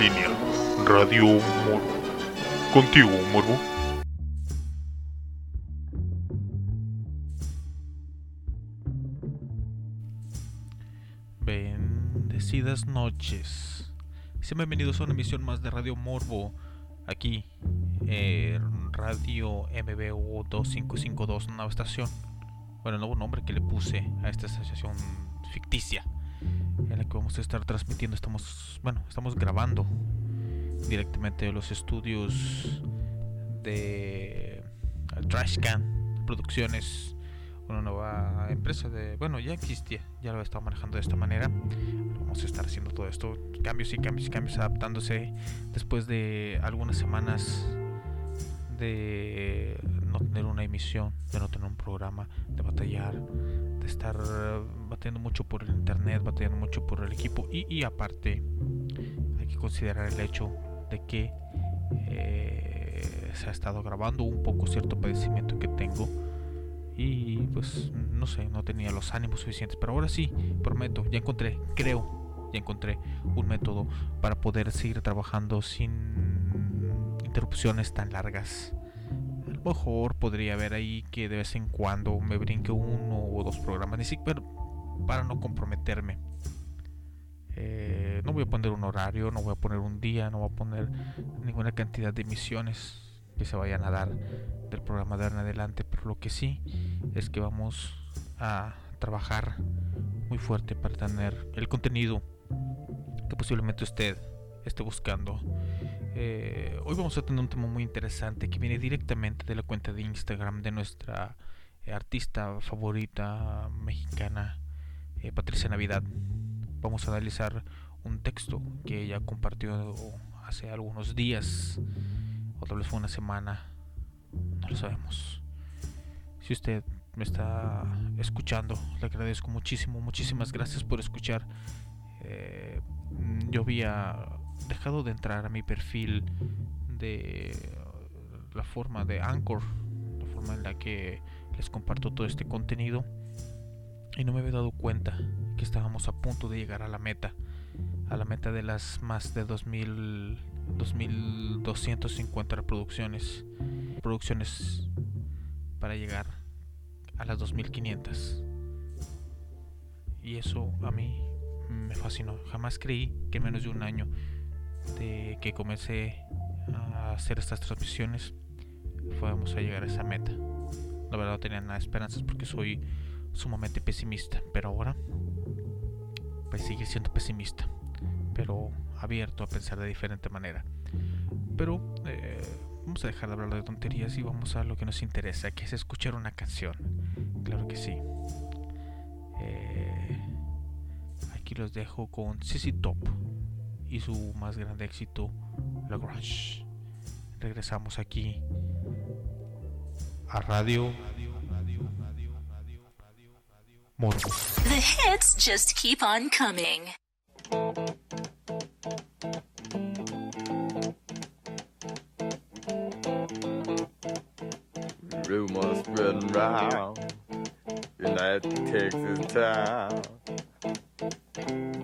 línea, Radio Morbo. Contigo, Morbo. Bendecidas noches. Sean bienvenidos a una emisión más de Radio Morbo. Aquí, Radio MBU 2552, nueva estación. Bueno, el nuevo nombre que le puse a esta estación ficticia en la que vamos a estar transmitiendo. Estamos, bueno, estamos grabando directamente los estudios de Trashcan Producciones, una nueva empresa de, bueno, ya existía, ya lo estaba manejando de esta manera. Vamos a estar haciendo todo esto, cambios y cambios y cambios, adaptándose después de algunas semanas de no tener una emisión, de no tener un programa, de batallar, de estar batallando mucho por el internet, batallando mucho por el equipo. Y, aparte hay que considerar el hecho de que eh, se ha estado grabando un poco cierto padecimiento que tengo. Y pues no sé, no tenía los ánimos suficientes, pero ahora sí, prometo, ya encontré, creo, ya encontré un método para poder seguir trabajando sin interrupciones tan largas mejor podría haber ahí que de vez en cuando me brinque uno o dos programas, ni siquiera para no comprometerme. Eh, no voy a poner un horario, no voy a poner un día, no voy a poner ninguna cantidad de emisiones que se vayan a dar del programa de en adelante, pero lo que sí es que vamos a trabajar muy fuerte para tener el contenido que posiblemente usted esté buscando eh, hoy vamos a tener un tema muy interesante que viene directamente de la cuenta de Instagram de nuestra eh, artista favorita mexicana, eh, Patricia Navidad. Vamos a analizar un texto que ella compartió hace algunos días, o tal vez fue una semana, no lo sabemos. Si usted me está escuchando, le agradezco muchísimo, muchísimas gracias por escuchar. yo vi a dejado de entrar a mi perfil de la forma de Anchor, la forma en la que les comparto todo este contenido y no me había dado cuenta que estábamos a punto de llegar a la meta, a la meta de las más de 2000 2250 reproducciones, producciones para llegar a las 2500. Y eso a mí me fascinó. Jamás creí que en menos de un año de que comencé a hacer estas transmisiones fuéramos a llegar a esa meta. La verdad no tenía nada de esperanzas porque soy sumamente pesimista, pero ahora pues sigue siendo pesimista, pero abierto a pensar de diferente manera. Pero eh, vamos a dejar de hablar de tonterías y vamos a lo que nos interesa, que es escuchar una canción. Claro que sí. Eh, aquí los dejo con CC Top y su más grande éxito, La Grunge. Regresamos aquí a Radio Morbo. The hits just keep on coming. Rumors spreading round in that Texas town.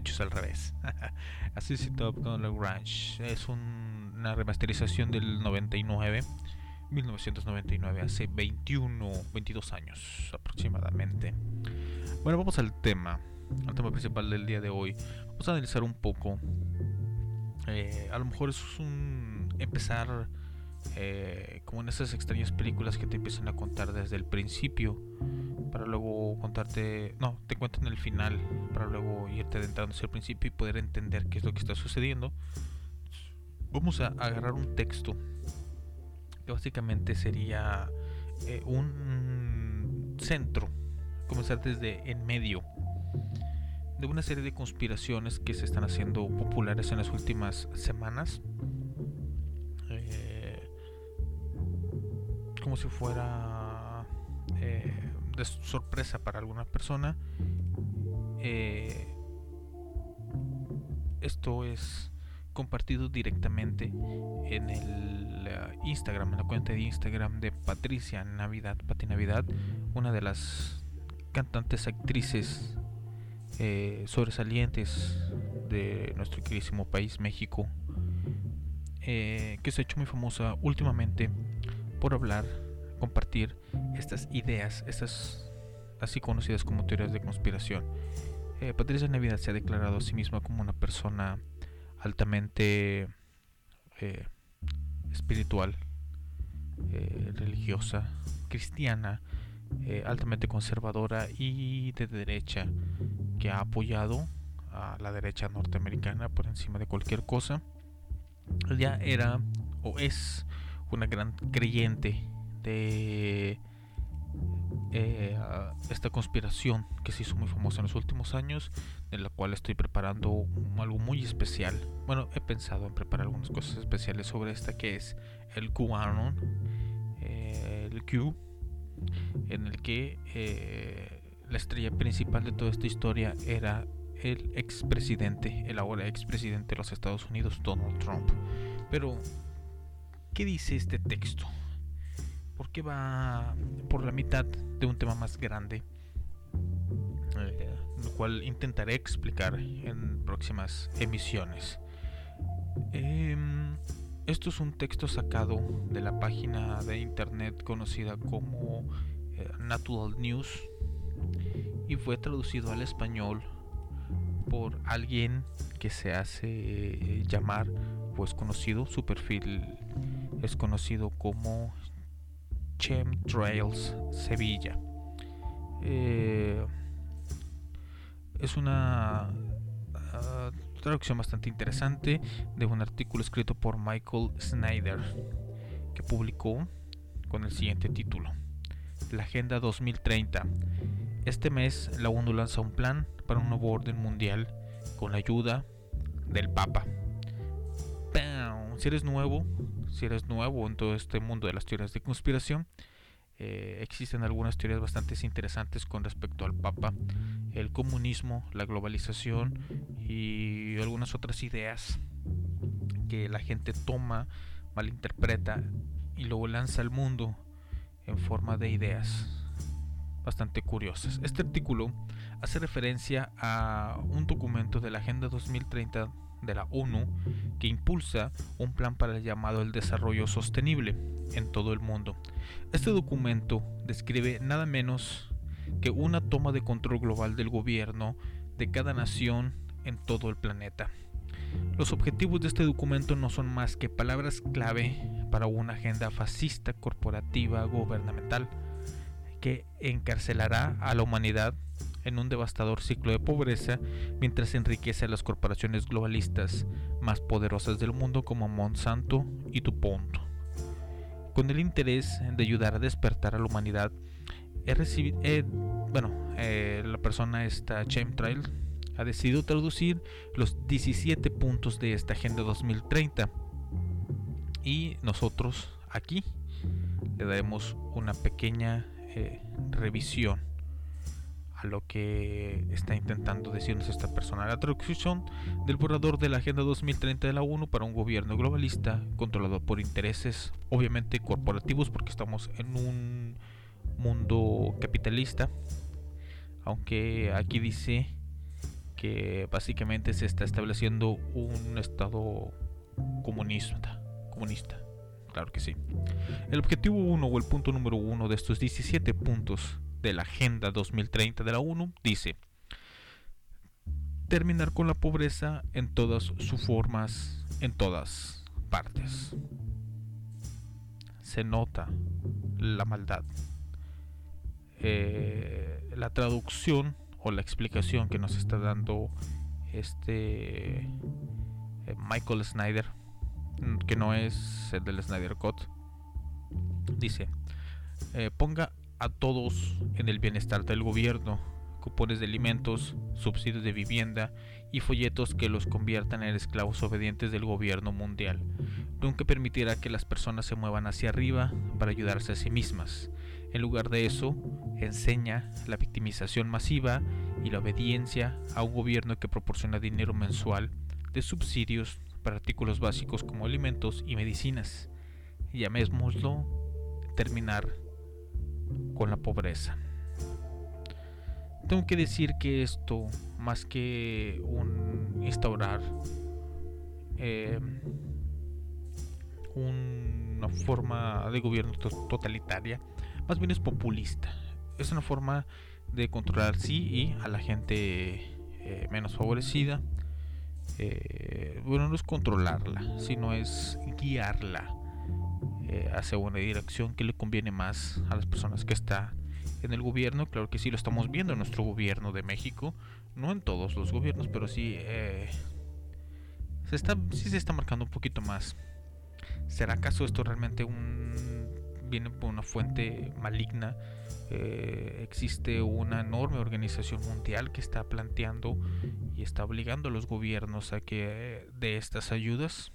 Hecho al revés. a CC Top con Lagrange. Es una remasterización del 99. 1999, hace 21, 22 años aproximadamente. Bueno, vamos al tema, al tema principal del día de hoy. Vamos a analizar un poco. Eh, a lo mejor es un empezar eh, como en esas extrañas películas que te empiezan a contar desde el principio para luego contarte, no, te cuentan el final para luego irte adentrando hacia el principio y poder entender qué es lo que está sucediendo. Vamos a agarrar un texto que básicamente sería eh, un centro, comenzar desde en medio de una serie de conspiraciones que se están haciendo populares en las últimas semanas. Como si fuera eh, de sorpresa para alguna persona. esto es compartido directamente en el eh, Instagram, en la cuenta de Instagram de Patricia Navidad, Pati Navidad, una de las cantantes actrices eh, sobresalientes de nuestro queridísimo país, México, eh, que se ha hecho muy famosa últimamente por hablar, compartir estas ideas, estas así conocidas como teorías de conspiración. Patricia Navidad se ha declarado a sí misma como una persona altamente eh, espiritual, eh, religiosa, cristiana, eh, altamente conservadora y de derecha, que ha apoyado a la derecha norteamericana por encima de cualquier cosa. Ya era o es una gran creyente de eh, esta conspiración que se hizo muy famosa en los últimos años, de la cual estoy preparando algo muy especial. Bueno, he pensado en preparar algunas cosas especiales sobre esta que es el QAnon, eh, el Q, en el que eh, la estrella principal de toda esta historia era el expresidente, el ahora expresidente de los Estados Unidos, Donald Trump. Pero, ¿qué dice este texto? porque va por la mitad de un tema más grande, eh, lo cual intentaré explicar en próximas emisiones. Em, esto es un texto sacado de la página de internet conocida como eh, Natural News y fue traducido al español por alguien que se hace eh, llamar, pues conocido, su perfil es conocido como Chemtrails Sevilla. Eh, es una ah, traducción bastante interesante de un artículo escrito por Michael Snyder que publicó con el siguiente título. La Agenda 2030. Este mes la ONU lanza un plan para un nuevo orden mundial con la ayuda del Papa. Si eres nuevo, si eres nuevo en todo este mundo de las teorías de conspiración, eh, existen algunas teorías bastante interesantes con respecto al Papa, el comunismo, la globalización y algunas otras ideas que la gente toma, malinterpreta y luego lanza al mundo en forma de ideas bastante curiosas. Este artículo hace referencia a un documento de la Agenda 2030 de la ONU que impulsa un plan para el llamado el desarrollo sostenible en todo el mundo. Este documento describe nada menos que una toma de control global del gobierno de cada nación en todo el planeta. Los objetivos de este documento no son más que palabras clave para una agenda fascista corporativa gubernamental que encarcelará a la humanidad en un devastador ciclo de pobreza mientras enriquece a las corporaciones globalistas más poderosas del mundo como Monsanto y DuPont. Con el interés de ayudar a despertar a la humanidad, bueno, eh, la persona esta Chemtrail ha decidido traducir los 17 puntos de esta Agenda 2030 y nosotros aquí le daremos una pequeña eh, revisión a lo que está intentando decirnos esta persona. La traducción del borrador de la Agenda 2030 de la ONU para un gobierno globalista controlado por intereses obviamente corporativos porque estamos en un mundo capitalista. Aunque aquí dice que básicamente se está estableciendo un estado comunista. comunista. Claro que sí. El objetivo 1 o el punto número 1 de estos 17 puntos de la Agenda 2030 de la ONU dice terminar con la pobreza en todas sus formas, en todas partes. Se nota la maldad. Eh, la traducción o la explicación que nos está dando este eh, Michael Snyder, que no es el del Snyder Cut, dice: eh, ponga a todos en el bienestar del gobierno, cupones de alimentos, subsidios de vivienda y folletos que los conviertan en esclavos obedientes del gobierno mundial. Nunca permitirá que las personas se muevan hacia arriba para ayudarse a sí mismas. En lugar de eso, enseña la victimización masiva y la obediencia a un gobierno que proporciona dinero mensual de subsidios para artículos básicos como alimentos y medicinas. Llamémoslo terminar con la pobreza. Tengo que decir que esto, más que un instaurar eh, una forma de gobierno totalitaria, más bien es populista. Es una forma de controlar sí y a la gente eh, menos favorecida. Eh, bueno, no es controlarla, sino es guiarla eh, hacia una dirección que le conviene más a las personas que está en el gobierno. Claro que sí lo estamos viendo en nuestro gobierno de México, no en todos los gobiernos, pero sí eh, se está, sí se está marcando un poquito más. ¿Será acaso esto realmente un viene por una fuente maligna? Eh, existe una enorme organización mundial que está planteando y está obligando a los gobiernos a que de estas ayudas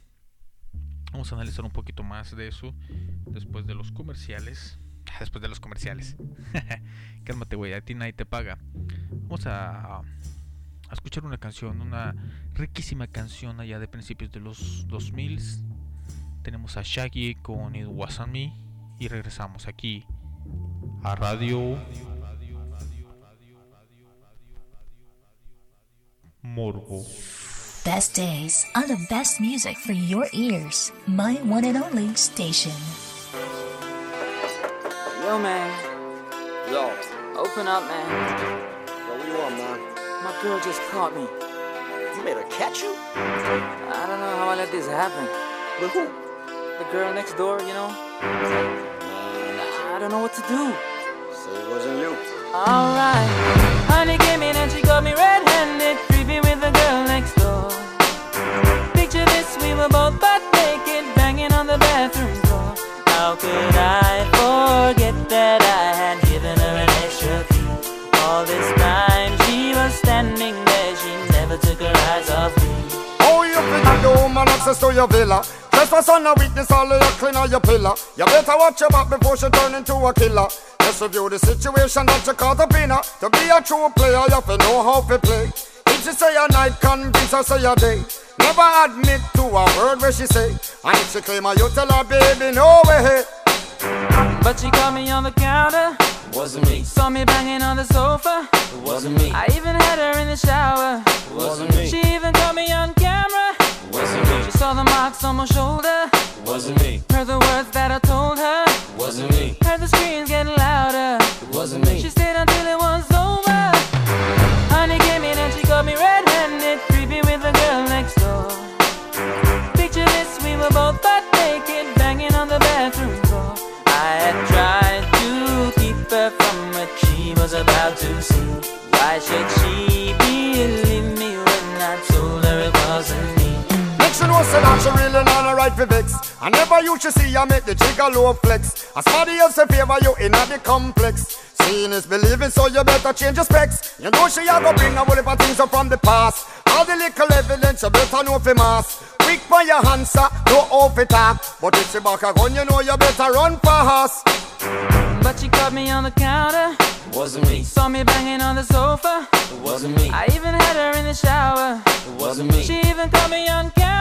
Vamos a analizar un poquito más de eso después de los comerciales. Después de los comerciales. Cálmate, güey, a ti nadie te paga. Vamos a, a, escuchar una canción, una riquísima canción allá de principios de los 2000. Tenemos a Shaggy con It Wasn't Me y regresamos aquí a Radio Morbo. Best days on the best music for your ears. My one and only station. Yo, man. Yo, Open up, man. yo, what you want, man? My girl just caught me. You made her catch you? I don't know how I let this happen. With who? The girl next door, you know? I don't know what to do. Say it wasn't you. Alright. Honey came in and she got me red-handed, were both butt naked, banging on the bathroom floor. How could I forget that I had given her an extra key? All this time she was standing there, she never took her eyes off me. Oh, you figure the woman access to your villa. Trespass on a witness, all of your clean on your pillar. You better watch your back before she turn into a killer. Just review the situation that you caught up in. To be a true player, you have to know how to play. If she say a night, convince her say a day. Never admit to a word where she say. And if she claim her, you tell her, baby, no way. But she caught me on the counter. Wasn't me. Saw me banging on the sofa. It wasn't me. I even had her in the shower. Wasn't me. She even caught me on camera. Wasn't me. She saw the marks on my shoulder. Wasn't me. Heard the words that I told her. Wasn't me. Heard the screams getting louder. It wasn't me. She stayed until it was over. She know say she really not a right for vex. I never used to see her make the jigger low flex. As somebody else in favor you in the complex. Seeing is believing, so you better change your specs. You know she a go bring a whole heap of things up from the past. All the little evidence you better know for mass. Quick for your answer, no off it talk. But if she back a gun, you know you better run fast. But she caught me on the counter. It wasn't me. Saw me banging on the sofa. It wasn't me. I even had her in the shower. It wasn't me. She even caught me on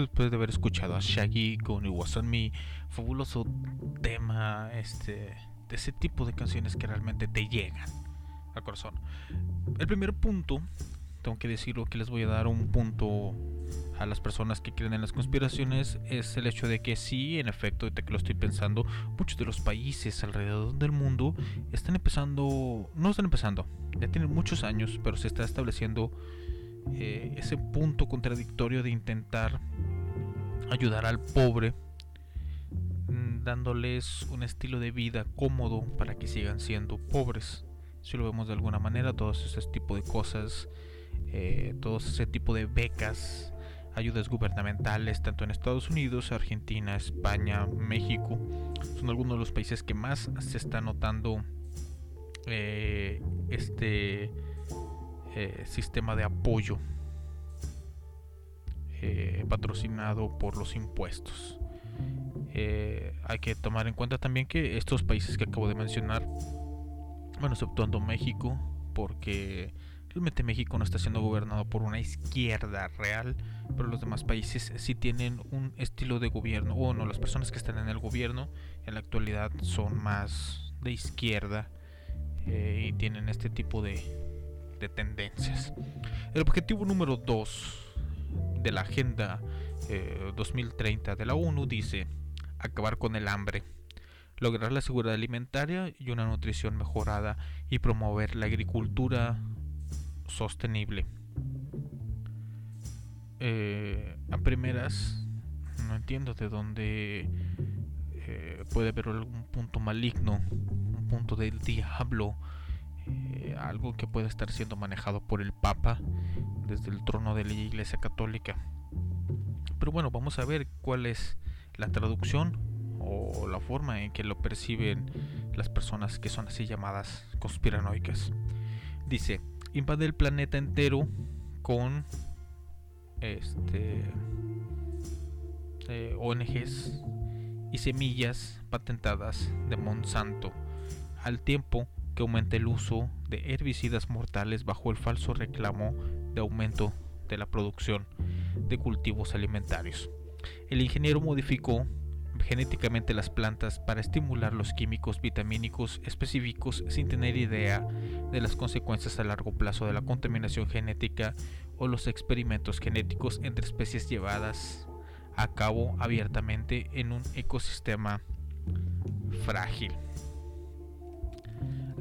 Después de haber escuchado a Shaggy con It Wasn't Me. Fabuloso tema, este, de ese tipo de canciones que realmente te llegan al corazón. El primer punto, tengo que decirlo que les voy a dar un punto a las personas que creen en las conspiraciones, es el hecho de que sí, en efecto, ahorita que lo estoy pensando, muchos de los países alrededor del mundo están empezando, no están empezando, ya tienen muchos años, pero se está estableciendo eh, ese punto contradictorio de intentar ayudar al pobre mm, dándoles un estilo de vida cómodo para que sigan siendo pobres. Si lo vemos de alguna manera todos ese tipo de cosas eh, todo ese tipo de becas ayudas gubernamentales tanto en Estados Unidos Argentina España México son algunos de los países que más se está notando eh, este eh, sistema de apoyo eh, patrocinado por los impuestos. Eh, hay que tomar en cuenta también que estos países que acabo de mencionar, bueno, exceptuando México, porque realmente México no está siendo gobernado por una izquierda real, pero los demás países sí tienen un estilo de gobierno, o no, las personas que están en el gobierno en la actualidad son más de izquierda eh, y tienen este tipo de, de tendencias. El objetivo número 2 de la Agenda eh, 2030 de la ONU dice acabar con el hambre, lograr la seguridad alimentaria y una nutrición mejorada y promover la agricultura sostenible. Eh, a primeras no entiendo de dónde eh, puede haber algún punto maligno, un punto del diablo eh, algo que puede estar siendo manejado por el Papa desde el trono de la Iglesia Católica. Pero bueno, vamos a ver cuál es la traducción o la forma en que lo perciben las personas que son así llamadas conspiranoicas. Dice, invade el planeta entero con este eh, ONGs y semillas patentadas de Monsanto al tiempo que aumenta el uso de herbicidas mortales bajo el falso reclamo de aumento de la producción de cultivos alimentarios. El ingeniero modificó genéticamente las plantas para estimular los químicos vitamínicos específicos sin tener idea de las consecuencias a largo plazo de la contaminación genética o los experimentos genéticos entre especies llevadas a cabo abiertamente en un ecosistema frágil.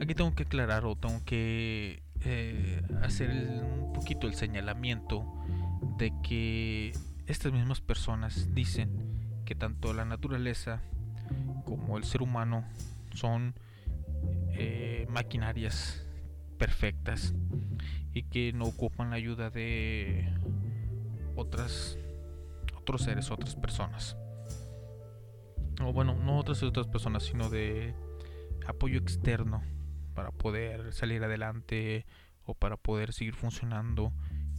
Aquí tengo que aclarar o tengo que eh, hacer un poquito el señalamiento de que estas mismas personas dicen que tanto la naturaleza como el ser humano son eh, maquinarias perfectas y que no ocupan la ayuda de otras otros seres, otras personas. O bueno, no otras otras personas, sino de apoyo externo para poder salir adelante o para poder seguir funcionando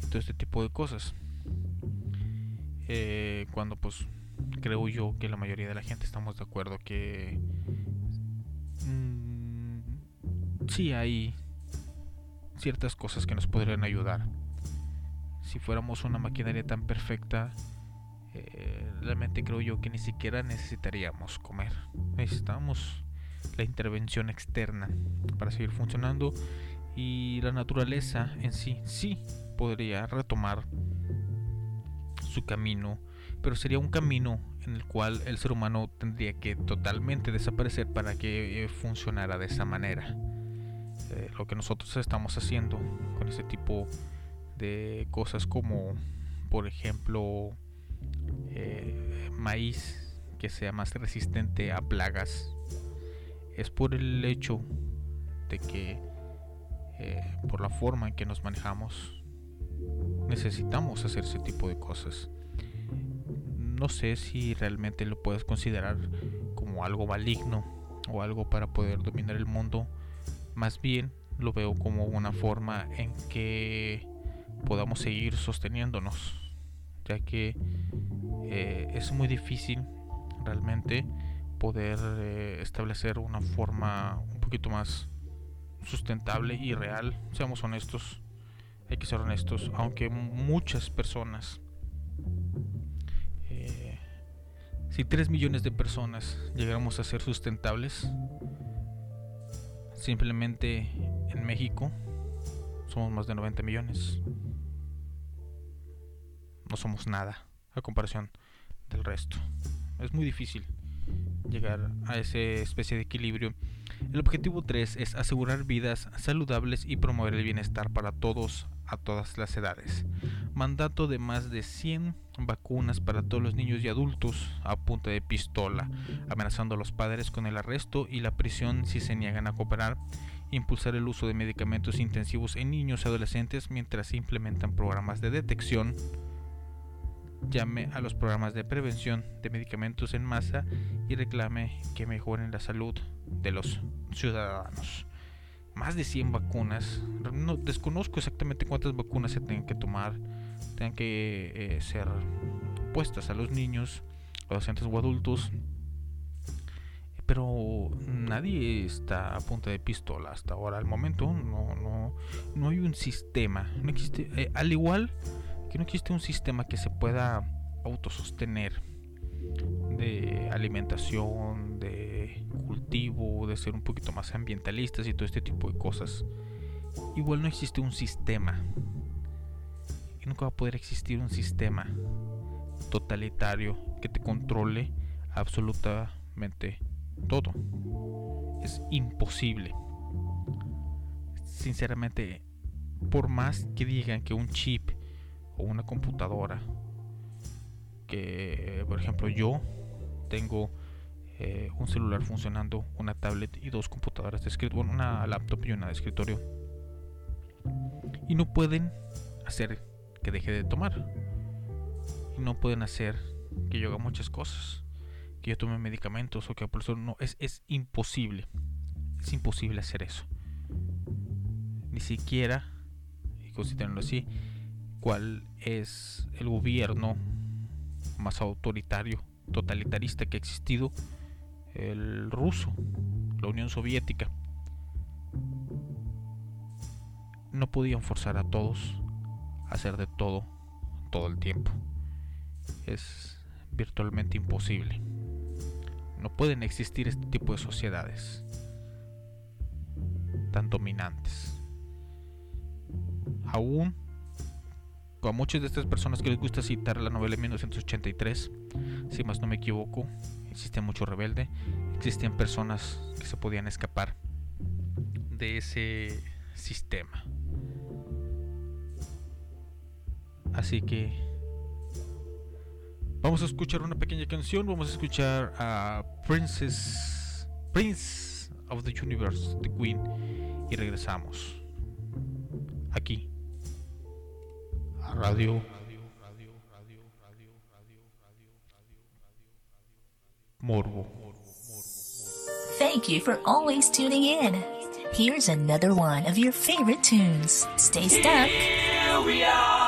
y todo este tipo de cosas. Eh, cuando pues creo yo que la mayoría de la gente estamos de acuerdo que mm, sí hay ciertas cosas que nos podrían ayudar. Si fuéramos una maquinaria tan perfecta, eh, realmente creo yo que ni siquiera necesitaríamos comer. Necesitamos la intervención externa para seguir funcionando y la naturaleza en sí sí podría retomar su camino, pero sería un camino en el cual el ser humano tendría que totalmente desaparecer para que eh, funcionara de esa manera. Eh, lo que nosotros estamos haciendo con ese tipo de cosas como, por ejemplo, eh, maíz que sea más resistente a plagas, es por el hecho de que eh, por la forma en que nos manejamos necesitamos hacer ese tipo de cosas. No sé si realmente lo puedes considerar como algo maligno o algo para poder dominar el mundo. Más bien lo veo como una forma en que podamos seguir sosteniéndonos. Ya que eh, es muy difícil realmente poder eh, establecer una forma un poquito más sustentable y real. Seamos honestos, hay que ser honestos, aunque muchas personas, eh, si 3 millones de personas llegáramos a ser sustentables, simplemente en México somos más de 90 millones. No somos nada a comparación del resto. Es muy difícil llegar a esa especie de equilibrio. El objetivo 3 es asegurar vidas saludables y promover el bienestar para todos a todas las edades. Mandato de más de 100 vacunas para todos los niños y adultos a punta de pistola, amenazando a los padres con el arresto y la prisión si se niegan a cooperar. Impulsar el uso de medicamentos intensivos en niños y adolescentes mientras se implementan programas de detección llame a los programas de prevención de medicamentos en masa y reclame que mejoren la salud de los ciudadanos. Más de 100 vacunas. No, desconozco exactamente cuántas vacunas se tienen que tomar, tengan que eh, ser puestas a los niños, adolescentes o adultos. Pero nadie está a punta de pistola hasta ahora. Al momento no, no, no hay un sistema. No existe, eh, al igual que no existe un sistema que se pueda autosostener de alimentación, de cultivo, de ser un poquito más ambientalistas y todo este tipo de cosas. Igual no existe un sistema. Nunca va a poder existir un sistema totalitario que te controle absolutamente todo. Es imposible. Sinceramente, por más que digan que un chip o una computadora que por ejemplo yo tengo eh, un celular funcionando una tablet y dos computadoras de escritorio bueno, una laptop y una de escritorio. Y no pueden hacer que deje de tomar. Y no pueden hacer que yo haga muchas cosas que yo tome medicamentos o que por eso no es, es imposible es imposible hacer eso. Ni siquiera y considerenlo así cuál es el gobierno más autoritario, totalitarista que ha existido, el ruso, la Unión Soviética. No podían forzar a todos a hacer de todo todo el tiempo. Es virtualmente imposible. No pueden existir este tipo de sociedades tan dominantes. Aún a muchas de estas personas que les gusta citar la novela de 1983, si más no me equivoco, existía mucho rebelde, existían personas que se podían escapar de ese sistema. Así que vamos a escuchar una pequeña canción, vamos a escuchar a Princess Prince of the Universe, The Queen y regresamos aquí radio. Morbo. Thank you for always tuning in. Here's another one of your favorite tunes. Stay stuck. Here we are.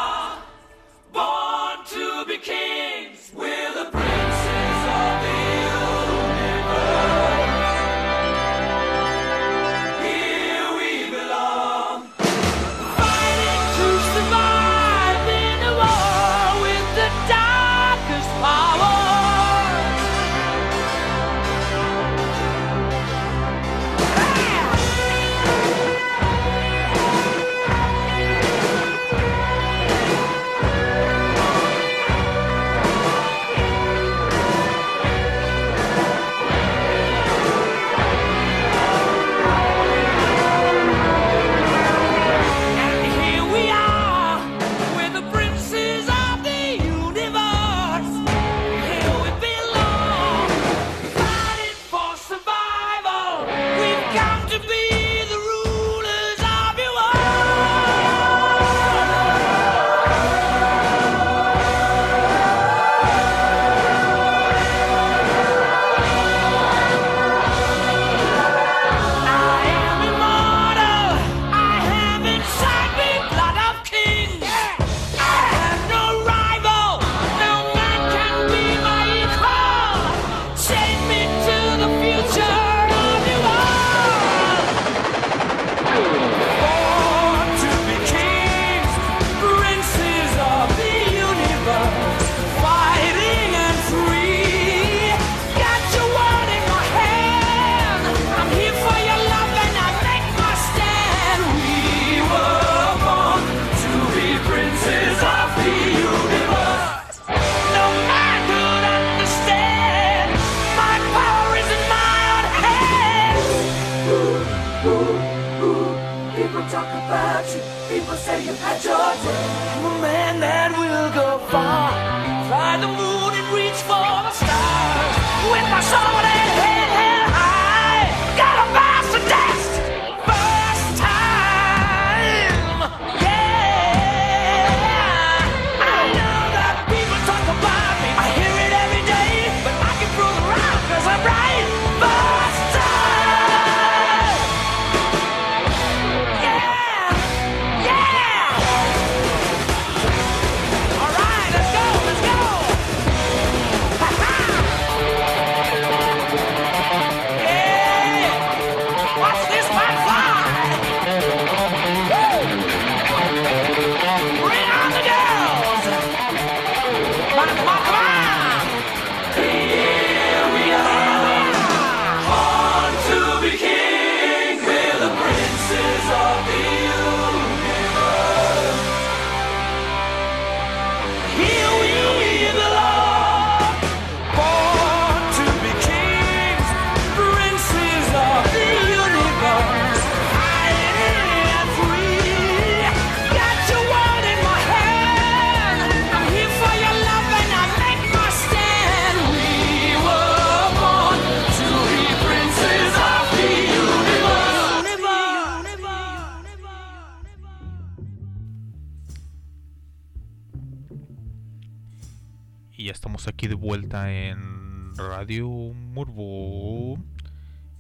vuelta en Radio Murbo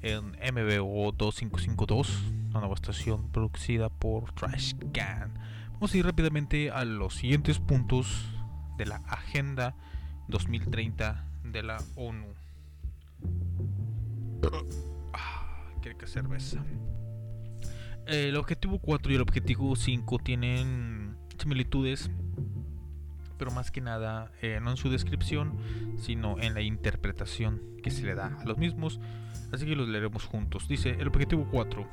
en MBO 2552, una nueva estación producida por Trash Trashcan. Vamos a ir rápidamente a los siguientes puntos de la Agenda 2030 de la ONU. Ah, cerveza. El objetivo 4 y el objetivo 5 tienen similitudes pero más que nada eh, no en su descripción, sino en la interpretación que se le da a los mismos. Así que los leeremos juntos. Dice el objetivo 4.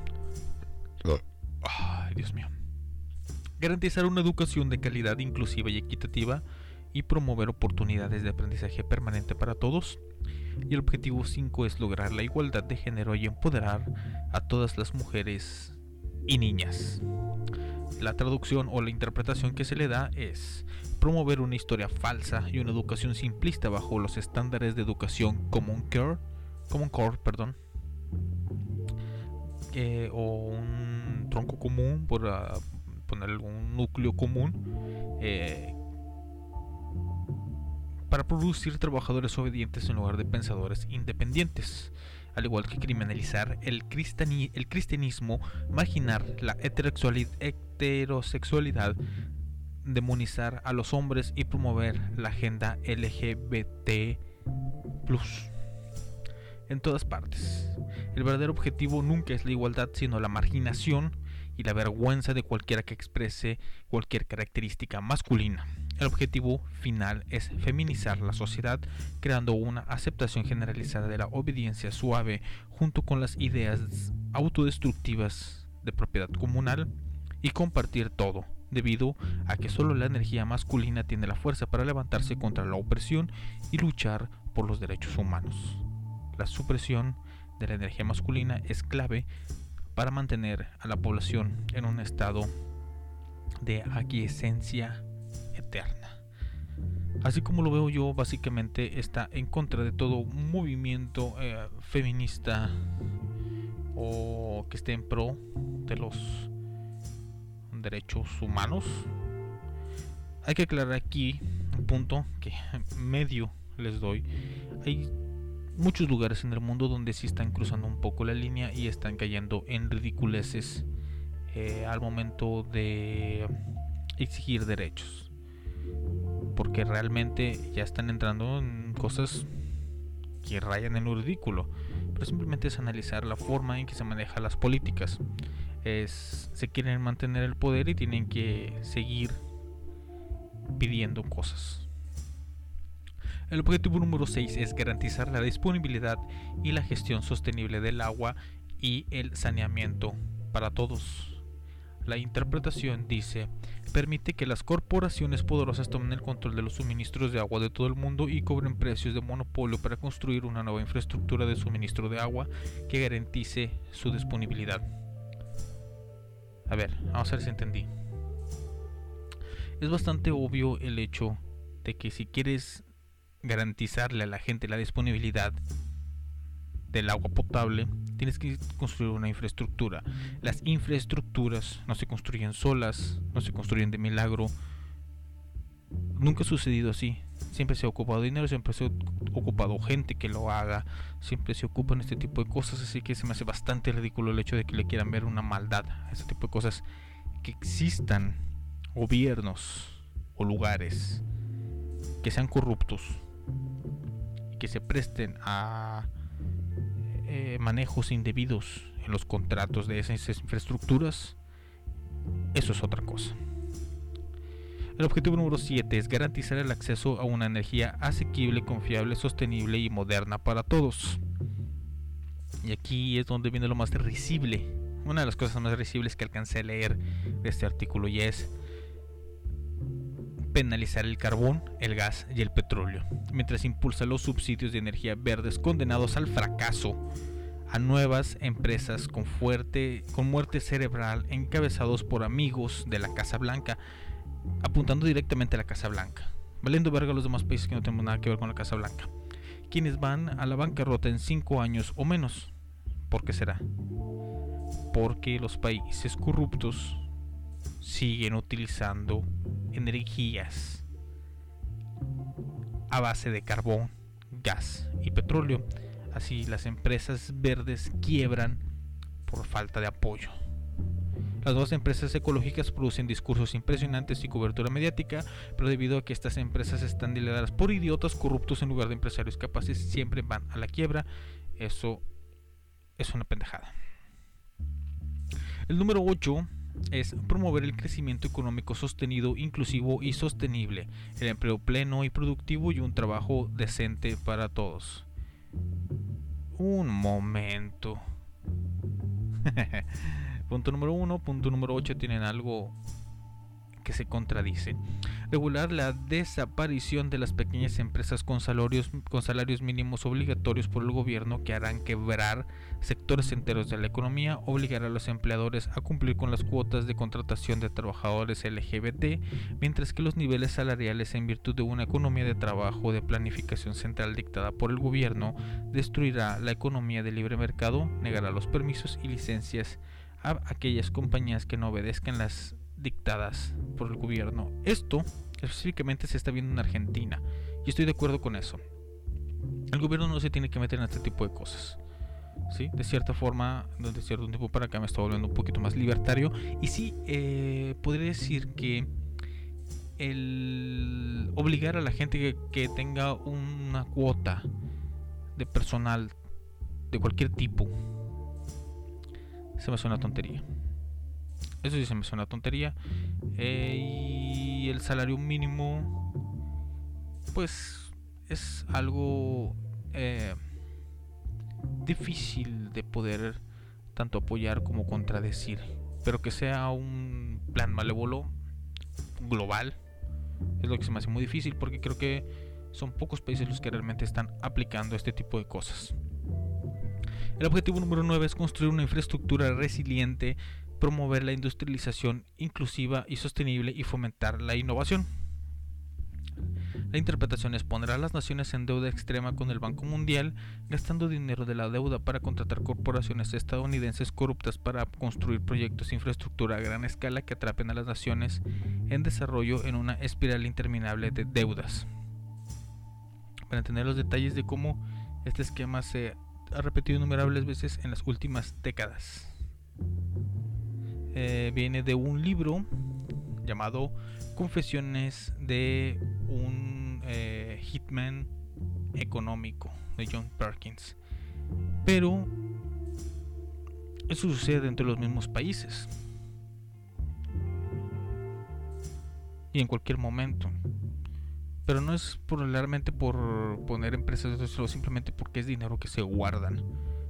Ah. Ay, Dios mío. Garantizar una educación de calidad inclusiva y equitativa y promover oportunidades de aprendizaje permanente para todos. Y el objetivo 5 es lograr la igualdad de género y empoderar a todas las mujeres y niñas. La traducción o la interpretación que se le da es promover una historia falsa y una educación simplista bajo los estándares de educación Common Core, common core perdón, eh, o un tronco común, por ah, poner algún núcleo común, eh, para producir trabajadores obedientes en lugar de pensadores independientes, al igual que criminalizar el, cristianismo, marginar la heterosexualidad demonizar a los hombres y promover la agenda LGBT en todas partes. El verdadero objetivo nunca es la igualdad, sino la marginación y la vergüenza de cualquiera que exprese cualquier característica masculina. El objetivo final es feminizar la sociedad, creando una aceptación generalizada de la obediencia suave junto con las ideas autodestructivas de propiedad comunal y compartir todo, debido a que solo la energía masculina tiene la fuerza para levantarse contra la opresión y luchar por los derechos humanos. La supresión de la energía masculina es clave para mantener a la población en un estado de aquiescencia eterna. Así como lo veo yo, básicamente está en contra de todo movimiento eh, feminista o que esté en pro de los derechos humanos. Hay que aclarar aquí un punto que medio les doy. Hay muchos lugares en el mundo donde sí están cruzando un poco la línea y están cayendo en ridiculeces eh, al momento de exigir derechos. Porque realmente ya están entrando en cosas que rayan en lo ridículo. Pero simplemente es analizar la forma en que se manejan las políticas. Es, se quieren mantener el poder y tienen que seguir pidiendo cosas. El objetivo número 6 es garantizar la disponibilidad y la gestión sostenible del agua y el saneamiento para todos. La interpretación dice, permite que las corporaciones poderosas tomen el control de los suministros de agua de todo el mundo y cobren precios de monopolio para construir una nueva infraestructura de suministro de agua que garantice su disponibilidad. A ver, vamos a ver si entendí. Es bastante obvio el hecho de que si quieres garantizarle a la gente la disponibilidad del agua potable, tienes que construir una infraestructura. Las infraestructuras no se construyen solas, no se construyen de milagro. Nunca ha sucedido así. Siempre se ha ocupado dinero, siempre se ha ocupado gente que lo haga, siempre se ocupan este tipo de cosas, así que se me hace bastante ridículo el hecho de que le quieran ver una maldad a este tipo de cosas. Que existan gobiernos o lugares que sean corruptos que se presten a eh, manejos indebidos en los contratos de esas infraestructuras, eso es otra cosa. El objetivo número 7 es garantizar el acceso a una energía asequible, confiable, sostenible y moderna para todos. Y aquí es donde viene lo más risible. Una de las cosas más risibles que alcancé a leer de este artículo y es penalizar el carbón, el gas y el petróleo, mientras impulsa los subsidios de energía verdes condenados al fracaso a nuevas empresas con fuerte con muerte cerebral encabezados por amigos de la Casa Blanca, apuntando directamente a la Casa Blanca, valiendo verga a los demás países que no tenemos nada que ver con la Casa Blanca, quienes van a la bancarrota en 5 años o menos. ¿Por qué será? Porque los países corruptos siguen utilizando energías a base de carbón, gas y petróleo. Así las empresas verdes quiebran por falta de apoyo. Las dos empresas ecológicas producen discursos impresionantes y cobertura mediática, pero debido a que estas empresas están lideradas por idiotas corruptos en lugar de empresarios capaces, siempre van a la quiebra. Eso es una pendejada. El número 8 es promover el crecimiento económico sostenido, inclusivo y sostenible, el empleo pleno y productivo y un trabajo decente para todos. Un momento. punto número 1, punto número 8 tienen algo que se contradice. Regular la desaparición de las pequeñas empresas con salarios, con salarios mínimos obligatorios por el gobierno que harán quebrar sectores enteros de la economía, obligar a los empleadores a cumplir con las cuotas de contratación de trabajadores LGBT, mientras que los niveles salariales en virtud de una economía de trabajo de planificación central dictada por el gobierno destruirá la economía de libre mercado, negará los permisos y licencias a aquellas compañías que no obedezcan las dictadas por el gobierno. Esto específicamente se está viendo en Argentina y estoy de acuerdo con eso. El gobierno no se tiene que meter en este tipo de cosas. ¿sí? De cierta forma, de cierto tiempo para acá me está volviendo un poquito más libertario. Y sí, eh, podría decir que el obligar a la gente que tenga una cuota de personal de cualquier tipo se me hace una tontería. Eso sí se me hace una tontería. Eh, y el salario mínimo, pues es algo eh, difícil de poder tanto apoyar como contradecir. Pero que sea un plan malévolo global es lo que se me hace muy difícil porque creo que son pocos países los que realmente están aplicando este tipo de cosas. El objetivo número 9 es construir una infraestructura resiliente, promover la industrialización inclusiva y sostenible y fomentar la innovación. La interpretación es poner a las naciones en deuda extrema con el Banco Mundial, gastando dinero de la deuda para contratar corporaciones estadounidenses corruptas para construir proyectos de infraestructura a gran escala que atrapen a las naciones en desarrollo en una espiral interminable de deudas. Para entender los detalles de cómo este esquema se ha repetido innumerables veces en las últimas décadas. Eh, viene de un libro llamado Confesiones de un eh, Hitman económico de John Perkins. Pero eso sucede entre los mismos países. Y en cualquier momento. Pero no es probablemente por poner empresas solo simplemente porque es dinero que se guardan.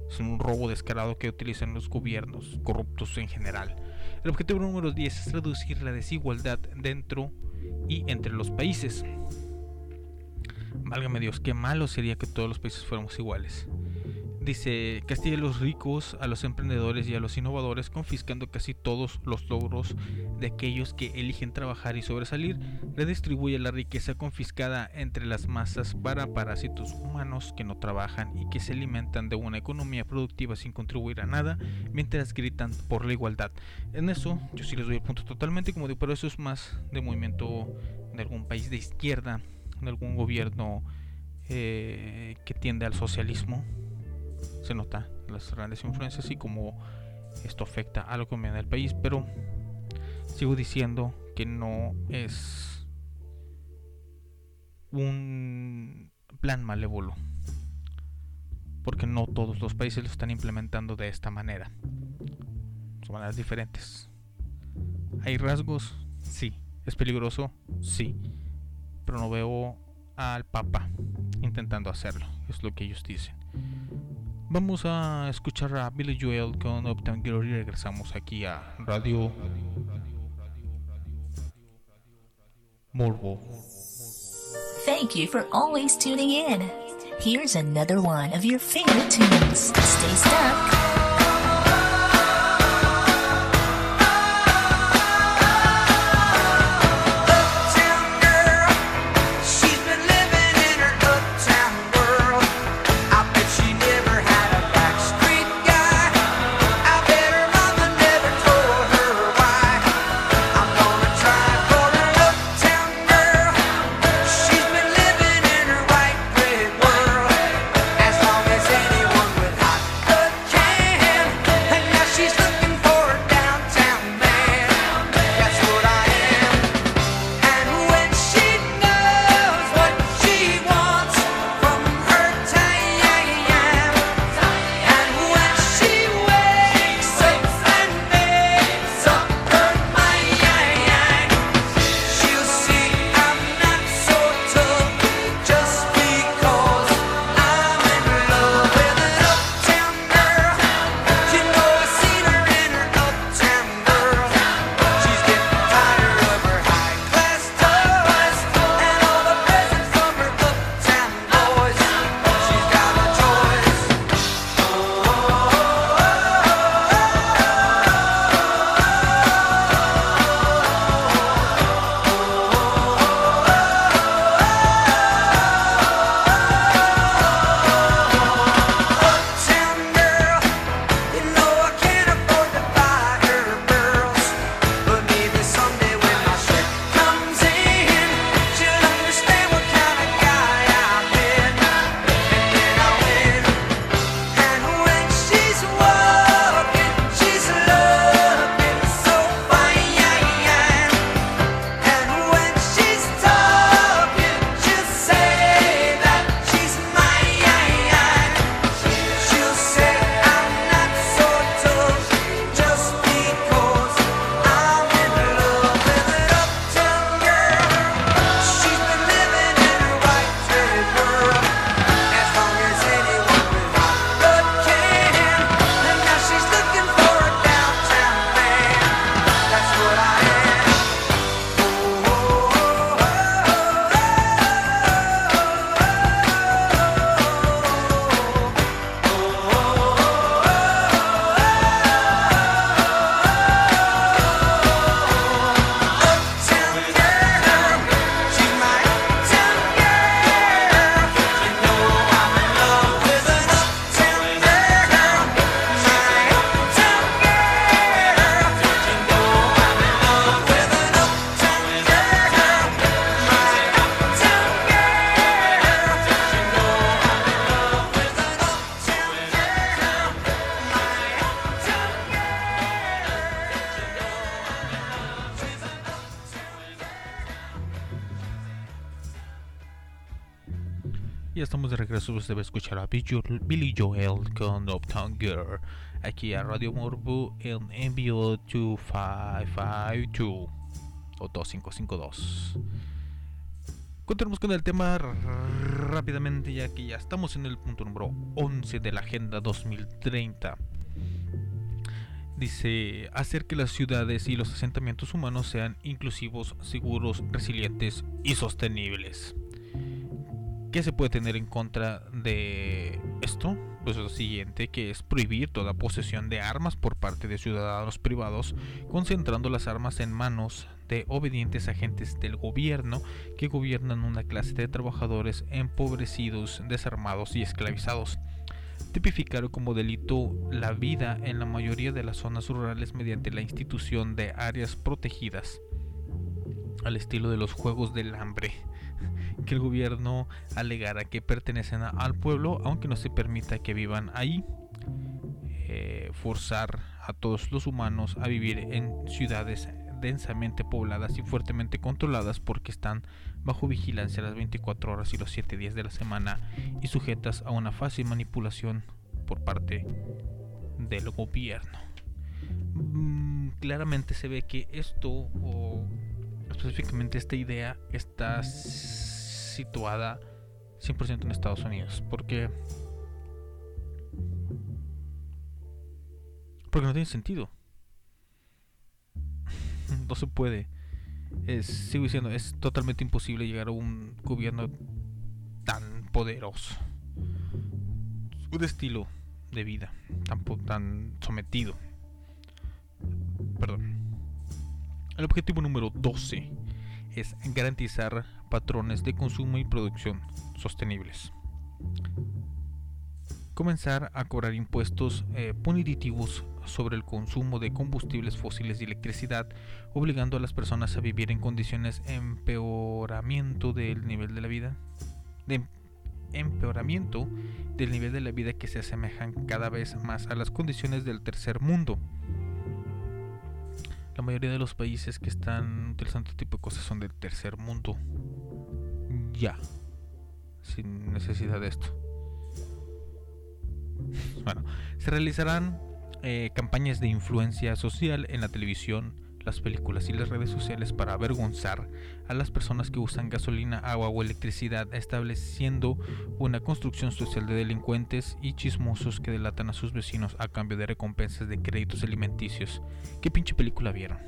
Es un robo descarado que utilizan los gobiernos corruptos en general. El objetivo número 10 es reducir la desigualdad dentro y entre los países. Válgame Dios, qué malo sería que todos los países fuéramos iguales. Dice, castiga a los ricos, a los emprendedores y a los innovadores, confiscando casi todos los logros de aquellos que eligen trabajar y sobresalir. Redistribuye la riqueza confiscada entre las masas para parásitos humanos que no trabajan y que se alimentan de una economía productiva sin contribuir a nada, mientras gritan por la igualdad. En eso, yo sí les doy el punto totalmente, como digo, pero eso es más de movimiento de algún país de izquierda, de algún gobierno eh, que tiende al socialismo se nota las grandes influencias y cómo esto afecta a la economía del país, pero sigo diciendo que no es un plan malévolo, porque no todos los países lo están implementando de esta manera, son maneras diferentes. ¿Hay rasgos? Sí. ¿Es peligroso? Sí. Pero no veo al Papa intentando hacerlo, es lo que ellos dicen. Vamos a escuchar a Billy Joel con Uptown Girl y regresamos aquí a Radio Morbo. Thank you for always tuning in. Here's another one of your favorite tunes. Stay stuck. Estamos de regreso. Usted va escuchar a Billy Jo- Billy Joel con Uptown Girl. Aquí a Radio Morbo en envío 2552 o 2552. Continuamos con el tema rápidamente ya que ya estamos en el punto número 11 de la Agenda 2030. Dice, hacer que las ciudades y los asentamientos humanos sean inclusivos, seguros, resilientes y sostenibles. ¿Qué se puede tener en contra de esto? Pues lo siguiente, que es prohibir toda posesión de armas por parte de ciudadanos privados, concentrando las armas en manos de obedientes agentes del gobierno que gobiernan una clase de trabajadores empobrecidos, desarmados y esclavizados. Tipificar como delito la vida en la mayoría de las zonas rurales mediante la institución de áreas protegidas, al estilo de los Juegos del Hambre que el gobierno alegara que pertenecen al pueblo, aunque no se permita que vivan ahí. Eh, forzar a todos los humanos a vivir en ciudades densamente pobladas y fuertemente controladas porque están bajo vigilancia las 24 horas y los 7 días de la semana y sujetas a una fácil manipulación por parte del gobierno. Mm, claramente se ve que esto o específicamente esta idea está situada 100% en Estados Unidos. Porque... Porque no tiene sentido. No se puede. Es, sigo diciendo, es totalmente imposible llegar a un gobierno tan poderoso. Un estilo de vida tan, tan sometido. Perdón. El objetivo número 12 es garantizar patrones de consumo y producción sostenibles. Comenzar a cobrar impuestos eh, punitivos sobre el consumo de combustibles fósiles y electricidad, obligando a las personas a vivir en condiciones empeoramiento del nivel de la vida, de em- empeoramiento del nivel de la vida que se asemejan cada vez más a las condiciones del tercer mundo. La mayoría de los países que están utilizando este tipo de cosas son del tercer mundo. Ya. Sin necesidad de esto. Bueno, se realizarán eh, campañas de influencia social en la televisión, las películas y las redes sociales para avergonzar a las personas que usan gasolina, agua o electricidad, estableciendo una construcción social de delincuentes y chismosos que delatan a sus vecinos a cambio de recompensas de créditos alimenticios. ¿Qué pinche película vieron?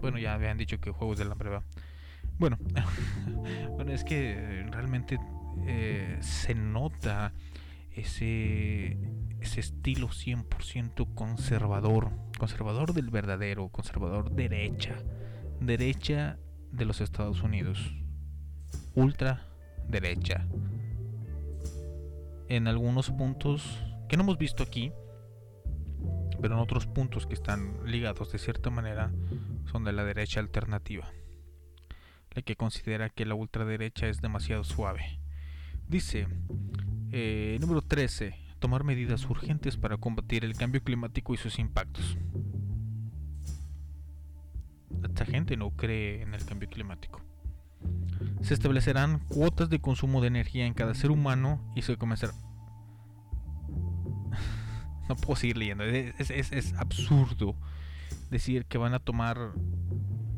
Bueno, ya habían dicho que Juegos del Hambre va. Bueno, bueno, es que eh, realmente eh, se nota ese, ese estilo 100% conservador, conservador del verdadero, conservador derecha, derecha de los Estados Unidos, ultra derecha. En algunos puntos que no hemos visto aquí, pero en otros puntos que están ligados de cierta manera son de la derecha alternativa, la que considera que la ultraderecha es demasiado suave. Dice, eh, número 13, tomar medidas urgentes para combatir el cambio climático y sus impactos. Esta gente no cree en el cambio climático. Se establecerán cuotas de consumo de energía en cada ser humano y se comenzará... no puedo seguir leyendo, es, es- es absurdo decir que van a tomar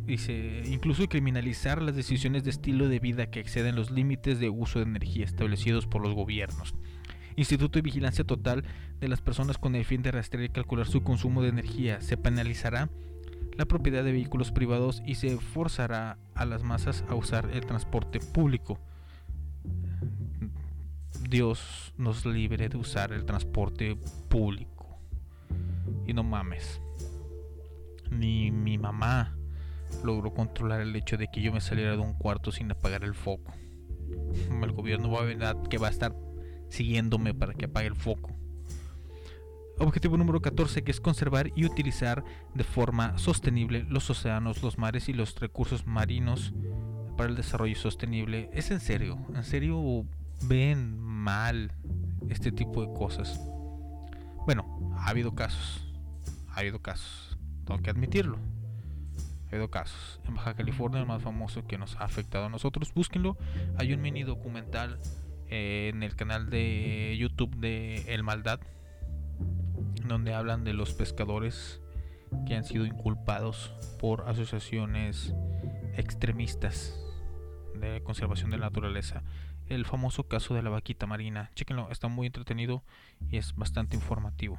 dice, incluso criminalizar las decisiones de estilo de vida que exceden los límites de uso de energía establecidos por los gobiernos. Instituto de Vigilancia Total de las personas con el fin de rastrear y calcular su consumo de energía. Se penalizará la propiedad de vehículos privados y se forzará a las masas a usar el transporte público. Dios nos libre de usar el transporte público. Y no mames. Ni mi mamá logró controlar el hecho de que yo me saliera de un cuarto sin apagar el foco. El gobierno va a ver que va a estar siguiéndome para que apague el foco. Objetivo número 14 que es conservar y utilizar de forma sostenible los océanos, los mares y los recursos marinos para el desarrollo sostenible. Es en serio, en serio ven mal este tipo de cosas. Bueno, ha habido casos, ha habido casos, tengo que admitirlo. Ha habido casos. En Baja California, el más famoso que nos ha afectado a nosotros, búsquenlo. Hay un mini documental eh, en el canal de YouTube de El Maldad, donde hablan de los pescadores que han sido inculpados por asociaciones extremistas de conservación de la naturaleza. El famoso caso de la vaquita marina. Chéquenlo, está muy entretenido y es bastante informativo.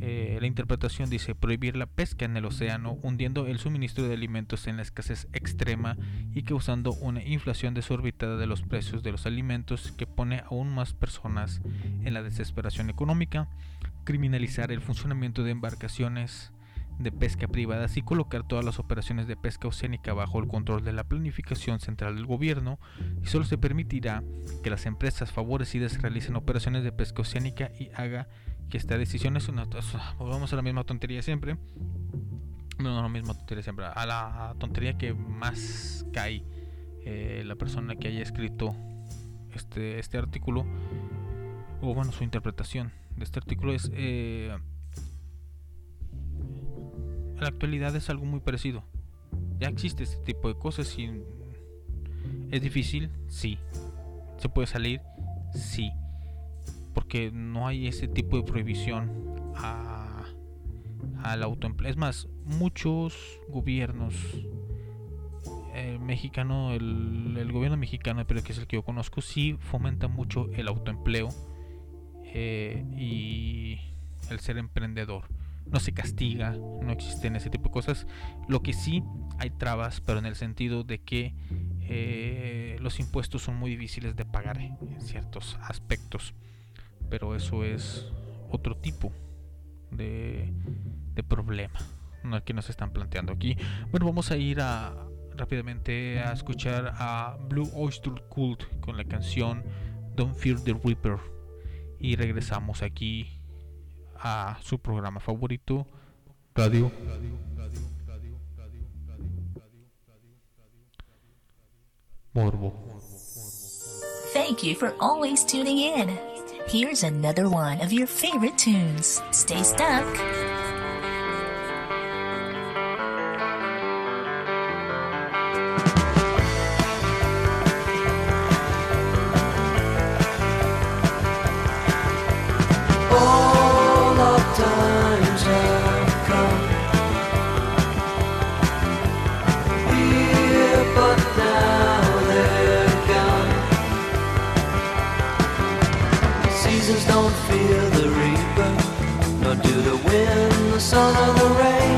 Eh, la interpretación dice prohibir la pesca en el océano, hundiendo el suministro de alimentos en la escasez extrema y causando una inflación desorbitada de los precios de los alimentos que pone aún más personas en la desesperación económica, criminalizar el funcionamiento de embarcaciones de pesca privadas y colocar todas las operaciones de pesca oceánica bajo el control de la planificación central del gobierno. Y solo se permitirá que las empresas favorecidas realicen operaciones de pesca oceánica y haga que esta decisión es una volvamos a la misma tontería siempre no, no la misma tontería siempre a la tontería que más cae eh, la persona que haya escrito este, este artículo o bueno su interpretación de este artículo es eh, la actualidad es algo muy parecido. Ya existe este tipo de cosas y es difícil, sí. Se puede salir, sí. Porque no hay ese tipo de prohibición a, al autoempleo. Es más, muchos gobiernos el mexicano, el, gobierno mexicano, pero que es el que yo conozco, sí fomenta mucho el autoempleo eh, y el ser emprendedor no se castiga, no existen ese tipo de cosas. Lo que sí hay trabas, pero en el sentido de que eh, los impuestos son muy difíciles de pagar en ciertos aspectos. Pero eso es otro tipo de, de problema no que nos están planteando aquí. Bueno, vamos a ir rápidamente a escuchar a Blue Oyster Cult con la canción Don't Fear the Reaper y regresamos aquí a su programa favorito, Radio Morbo. Thank you for always tuning in. Here's another one of your favorite tunes. Stay stuck. son of the rain.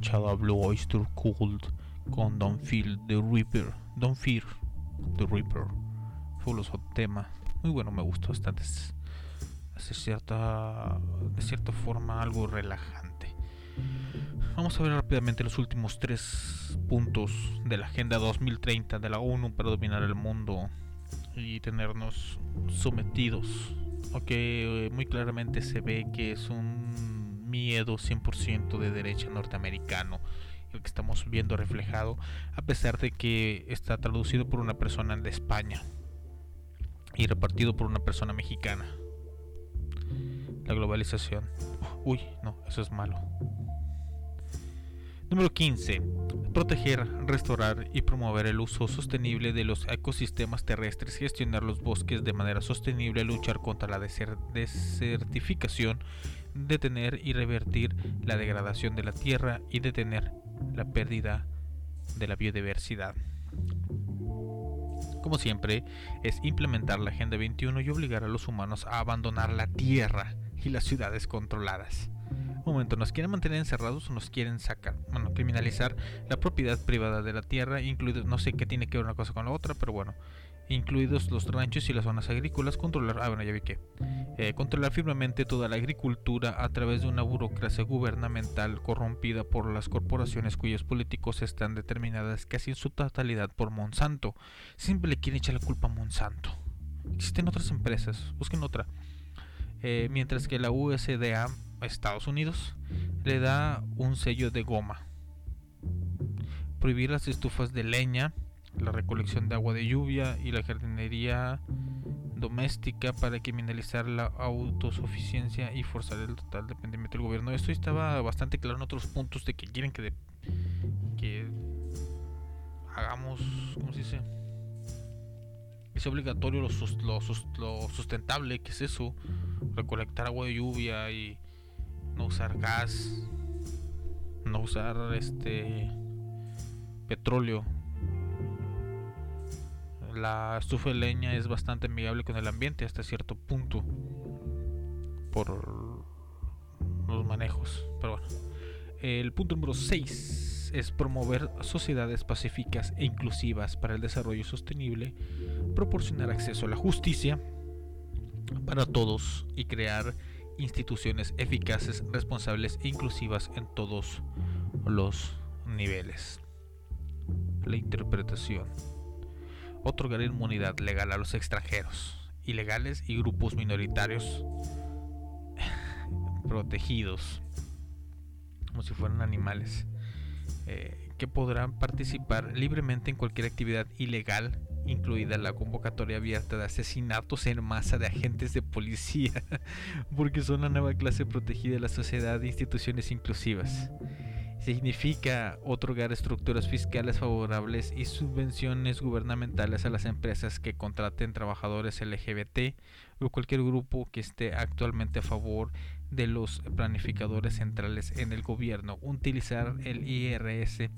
Escuchado a Blue Oyster Cult con Don't Feel the Reaper. Don't Fear the Reaper. Fabuloso tema. Muy bueno, me gustó bastante. Es, es cierta, de cierta forma algo relajante. Vamos a ver rápidamente los últimos tres puntos de la Agenda 2030 de la ONU para dominar el mundo y tenernos sometidos. Aunque eh, muy claramente se ve que es un miedo 100% de derecha norteamericano el que estamos viendo reflejado, a pesar de que está traducido por una persona de España y repartido por una persona mexicana. La globalización. Uy, no, eso es malo. Número 15. Proteger, restaurar y promover el uso sostenible de los ecosistemas terrestres, gestionar los bosques de manera sostenible, luchar contra la deser- desertificación, detener y revertir la degradación de la tierra y detener la pérdida de la biodiversidad. Como siempre, es implementar la Agenda 21 y obligar a los humanos a abandonar la tierra y las ciudades controladas. Un momento, ¿nos quieren mantener encerrados o nos quieren sacar? Bueno, criminalizar la propiedad privada de la tierra, incluido, no sé qué tiene que ver una cosa con la otra, pero bueno, incluidos los ranchos y las zonas agrícolas, controlar, ah, bueno, ya vi que, eh, controlar firmemente toda la agricultura a través de una burocracia gubernamental corrompida por las corporaciones cuyos políticos están determinadas casi en su totalidad por Monsanto. Siempre le quieren echar la culpa a Monsanto. Existen otras empresas, busquen otra. Eh, mientras que la USDA, Estados Unidos, le da un sello de goma. Prohibir las estufas de leña, la recolección de agua de lluvia y la jardinería doméstica para criminalizar la autosuficiencia y forzar el total dependimiento del gobierno. Esto estaba bastante claro en otros puntos de que quieren que, de- que hagamos, ¿cómo se dice? Es obligatorio lo, sus- lo sus- lo sustentable, que es eso? Recolectar agua de lluvia y no usar gas, no usar este petróleo. La estufa de leña es bastante amigable con el ambiente hasta cierto punto por los manejos. Pero bueno, el punto número 6 es promover sociedades pacíficas e inclusivas para el desarrollo sostenible, proporcionar acceso a la justicia para todos y crear instituciones eficaces, responsables e inclusivas en todos los niveles. La interpretación. Otorgar inmunidad legal a los extranjeros, ilegales y grupos minoritarios protegidos, como si fueran animales, eh, que podrán participar libremente en cualquier actividad ilegal, incluida la convocatoria abierta de asesinatos en masa de agentes de policía, porque son la nueva clase protegida de la sociedad de instituciones inclusivas. Significa otorgar estructuras fiscales favorables y subvenciones gubernamentales a las empresas que contraten trabajadores LGBT o cualquier grupo que esté actualmente a favor de los planificadores centrales en el gobierno. Utilizar el IRS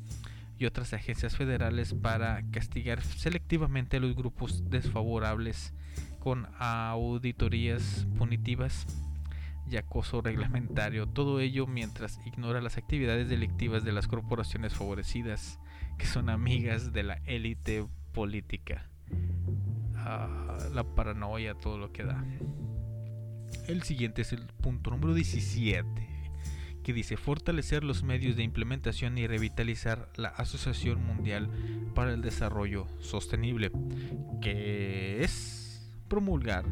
y otras agencias federales para castigar selectivamente a los grupos desfavorables con auditorías punitivas acoso reglamentario, todo ello mientras ignora las actividades delictivas de las corporaciones favorecidas, que son amigas de la élite política. Ah, la paranoia, todo lo que da. El siguiente es el punto número 17, que dice fortalecer los medios de implementación y revitalizar la Asociación Mundial para el Desarrollo Sostenible, que es promulgar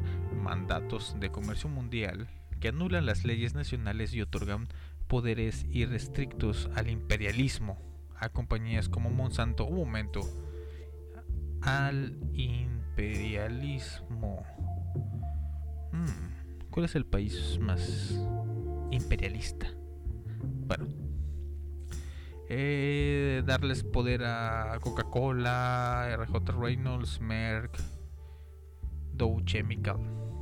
mandatos de comercio mundial que anulan las leyes nacionales y otorgan poderes irrestrictos al imperialismo, a compañías como Monsanto. Un momento. Al imperialismo. Hmm, ¿Cuál es el país más imperialista? Bueno. Eh, darles poder a Coca-Cola, RJ Reynolds, Merck, Dow Chemical,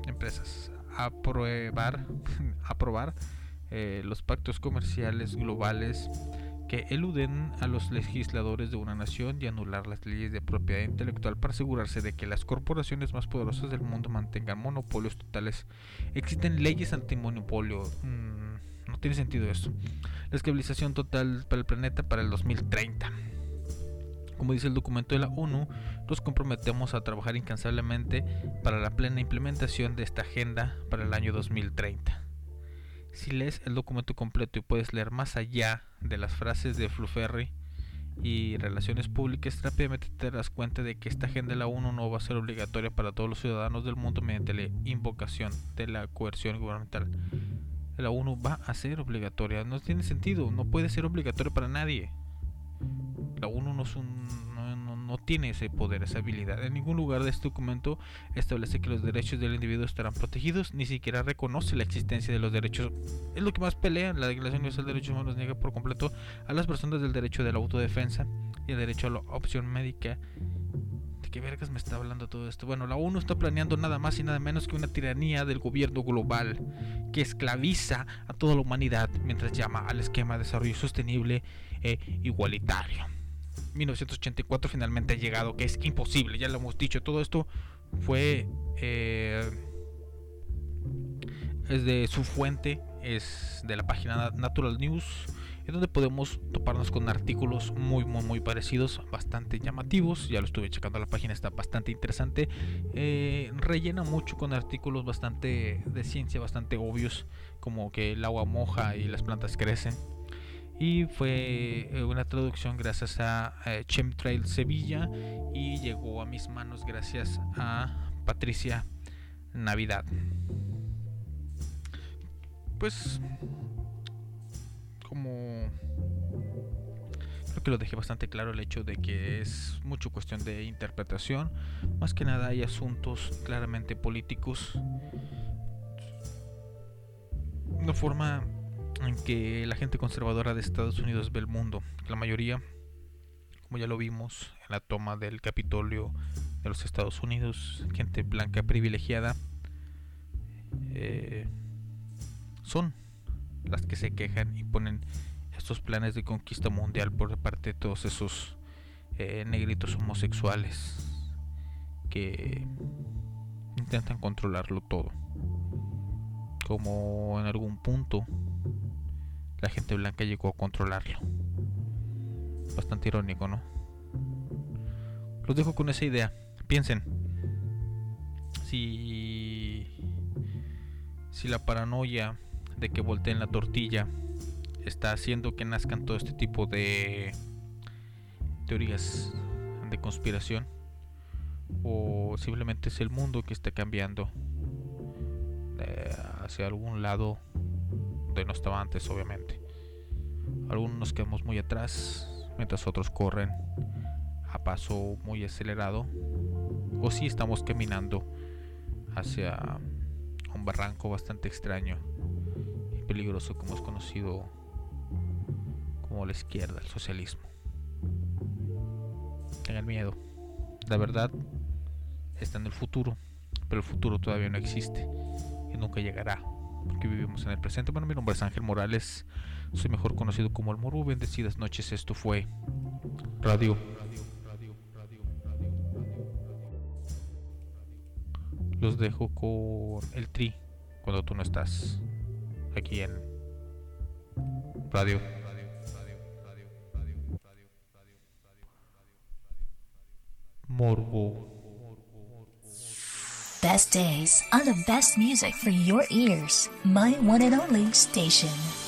empresas. Aprobar, aprobar eh, los pactos comerciales globales que eluden a los legisladores de una nación y anular las leyes de propiedad intelectual para asegurarse de que las corporaciones más poderosas del mundo mantengan monopolios totales. Existen leyes antimonopolio. Mm, no tiene sentido esto. La estabilización total para el planeta para el 2030. Como dice el documento de la ONU, nos comprometemos a trabajar incansablemente para la plena implementación de esta agenda para el año 2030. Si lees el documento completo y puedes leer más allá de las frases de Fluferri y relaciones públicas, rápidamente te darás cuenta de que esta agenda de la ONU no va a ser obligatoria para todos los ciudadanos del mundo mediante la invocación de la coerción gubernamental. La ONU va a ser obligatoria, no tiene sentido, no puede ser obligatoria para nadie. La ONU no, tiene ese poder, esa habilidad. En ningún lugar de este documento establece que los derechos del individuo estarán protegidos, ni siquiera reconoce la existencia de los derechos. Es lo que más pelea. La Declaración Universal de Derechos Humanos niega por completo a las personas del derecho de la autodefensa y el derecho a la opción médica. ¿De qué vergas me está hablando todo esto? Bueno, la ONU está planeando nada más y nada menos que una tiranía del gobierno global que esclaviza a toda la humanidad mientras llama al esquema de desarrollo sostenible e igualitario. 1984 finalmente ha llegado, que es imposible, ya lo hemos dicho, todo esto fue eh, es de su fuente, es de la página Natural News, en donde podemos toparnos con artículos muy muy muy parecidos, bastante llamativos, ya lo estuve checando la página, está bastante interesante, eh, rellena mucho con artículos bastante de ciencia, bastante obvios, como que el agua moja y las plantas crecen y fue eh, una traducción gracias a eh, Chemtrail Sevilla y llegó a mis manos gracias a Patricia Navidad. Pues como creo que lo dejé bastante claro el hecho de que es mucho cuestión de interpretación, más que nada hay asuntos claramente políticos. Una forma en que la gente conservadora de Estados Unidos ve el mundo. La mayoría, como ya lo vimos en la toma del Capitolio de los Estados Unidos, gente blanca privilegiada, eh, son las que se quejan y ponen estos planes de conquista mundial por parte de todos esos eh, negritos homosexuales que intentan controlarlo todo. Como en algún punto la gente blanca llegó a controlarlo. Bastante irónico, ¿no? Los dejo con esa idea. Piensen. Si. Si la paranoia de que volteen la tortilla está haciendo que nazcan todo este tipo de teorías de conspiración o simplemente es el mundo que está cambiando eh, hacia algún lado donde no estaba antes obviamente algunos nos quedamos muy atrás mientras otros corren a paso muy acelerado o si estamos caminando hacia un barranco bastante extraño y peligroso como es conocido como la izquierda, el socialismo. Tengan miedo. La verdad está en el futuro, pero el futuro todavía no existe y nunca llegará, porque vivimos en el presente. Bueno, mi nombre es Ángel Morales, soy mejor conocido como el Morbo. Bendecidas noches, esto fue Radio. Los dejo con el tri cuando tú no estás aquí en Radio. Morbo. Best days on the best music for your ears. My one and only station.